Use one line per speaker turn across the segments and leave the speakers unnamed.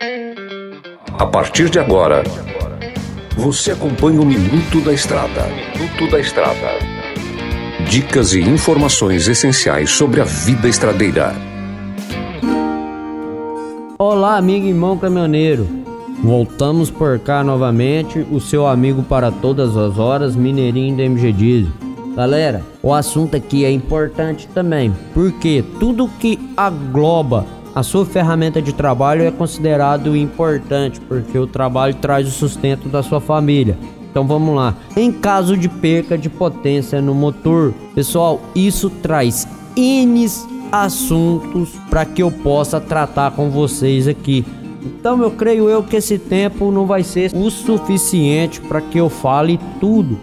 A partir de agora, você acompanha o Minuto da Estrada. Minuto da Estrada. Dicas e informações essenciais sobre a vida estradeira.
Olá, amigo e irmão caminhoneiro. Voltamos por cá novamente, o seu amigo para todas as horas, Mineirinho da MG Diesel. Galera, o assunto aqui é importante também, porque tudo que agloba a sua ferramenta de trabalho é considerado importante, porque o trabalho traz o sustento da sua família. Então vamos lá. Em caso de perca de potência no motor, pessoal, isso traz N assuntos para que eu possa tratar com vocês aqui. Então eu creio eu que esse tempo não vai ser o suficiente para que eu fale tudo,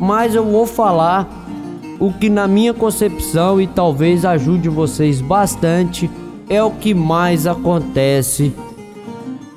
mas eu vou falar o que na minha concepção e talvez ajude vocês bastante é o que mais acontece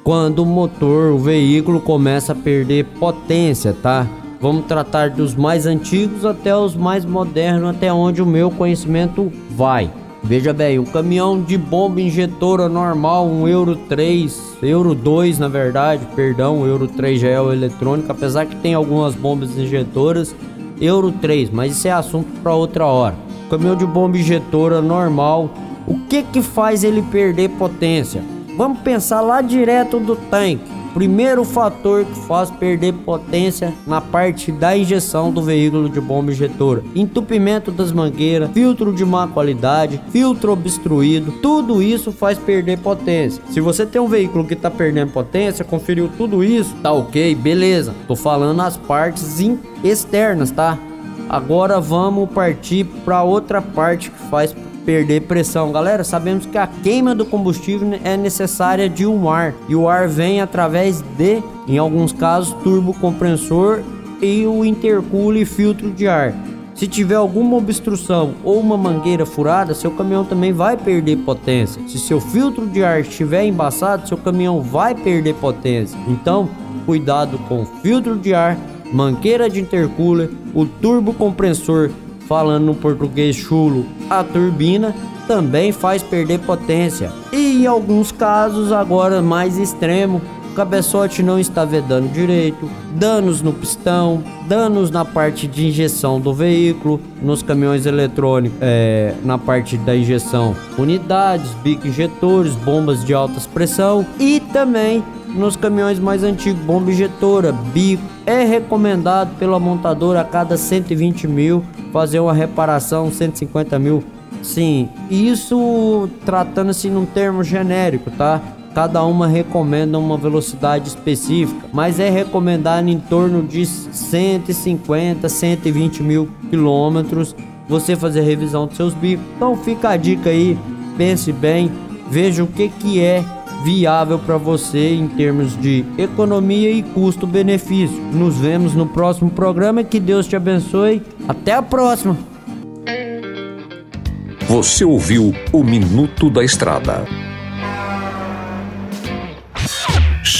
quando o motor, o veículo começa a perder potência, tá? Vamos tratar dos mais antigos até os mais modernos, até onde o meu conhecimento vai. Veja bem, um caminhão de bomba injetora normal, um Euro 3, Euro 2 na verdade, perdão, Euro 3 já é o eletrônico, apesar que tem algumas bombas injetoras, Euro 3, mas isso é assunto para outra hora. Caminhão de bomba injetora normal, o que que faz ele perder potência? Vamos pensar lá direto do tanque. Primeiro fator que faz perder potência na parte da injeção do veículo de bomba injetora: entupimento das mangueiras, filtro de má qualidade, filtro obstruído, tudo isso faz perder potência. Se você tem um veículo que está perdendo potência, conferiu tudo isso, tá ok, beleza. Tô falando as partes externas, tá? Agora vamos partir para outra parte que faz perder pressão. Galera, sabemos que a queima do combustível é necessária de um ar e o ar vem através de, em alguns casos, turbo compressor e o intercooler filtro de ar. Se tiver alguma obstrução ou uma mangueira furada, seu caminhão também vai perder potência. Se seu filtro de ar estiver embaçado, seu caminhão vai perder potência. Então, cuidado com o filtro de ar, mangueira de intercooler, o turbo compressor falando no português chulo, a turbina também faz perder potência. E em alguns casos, agora mais extremo, o cabeçote não está vedando direito, danos no pistão, danos na parte de injeção do veículo, nos caminhões eletrônicos, é, na parte da injeção, unidades, bico injetores, bombas de alta pressão e também nos caminhões mais antigos, bomba injetora, bico. É recomendado pela montadora a cada 120 mil fazer uma reparação 150 mil. Sim, isso tratando-se num termo genérico, tá? Cada uma recomenda uma velocidade específica, mas é recomendado em torno de 150, 120 mil quilômetros você fazer revisão dos seus bicos. Então fica a dica aí, pense bem, veja o que que é viável para você em termos de economia e custo-benefício. Nos vemos no próximo programa. Que Deus te abençoe. Até a próxima.
Você ouviu o Minuto da Estrada.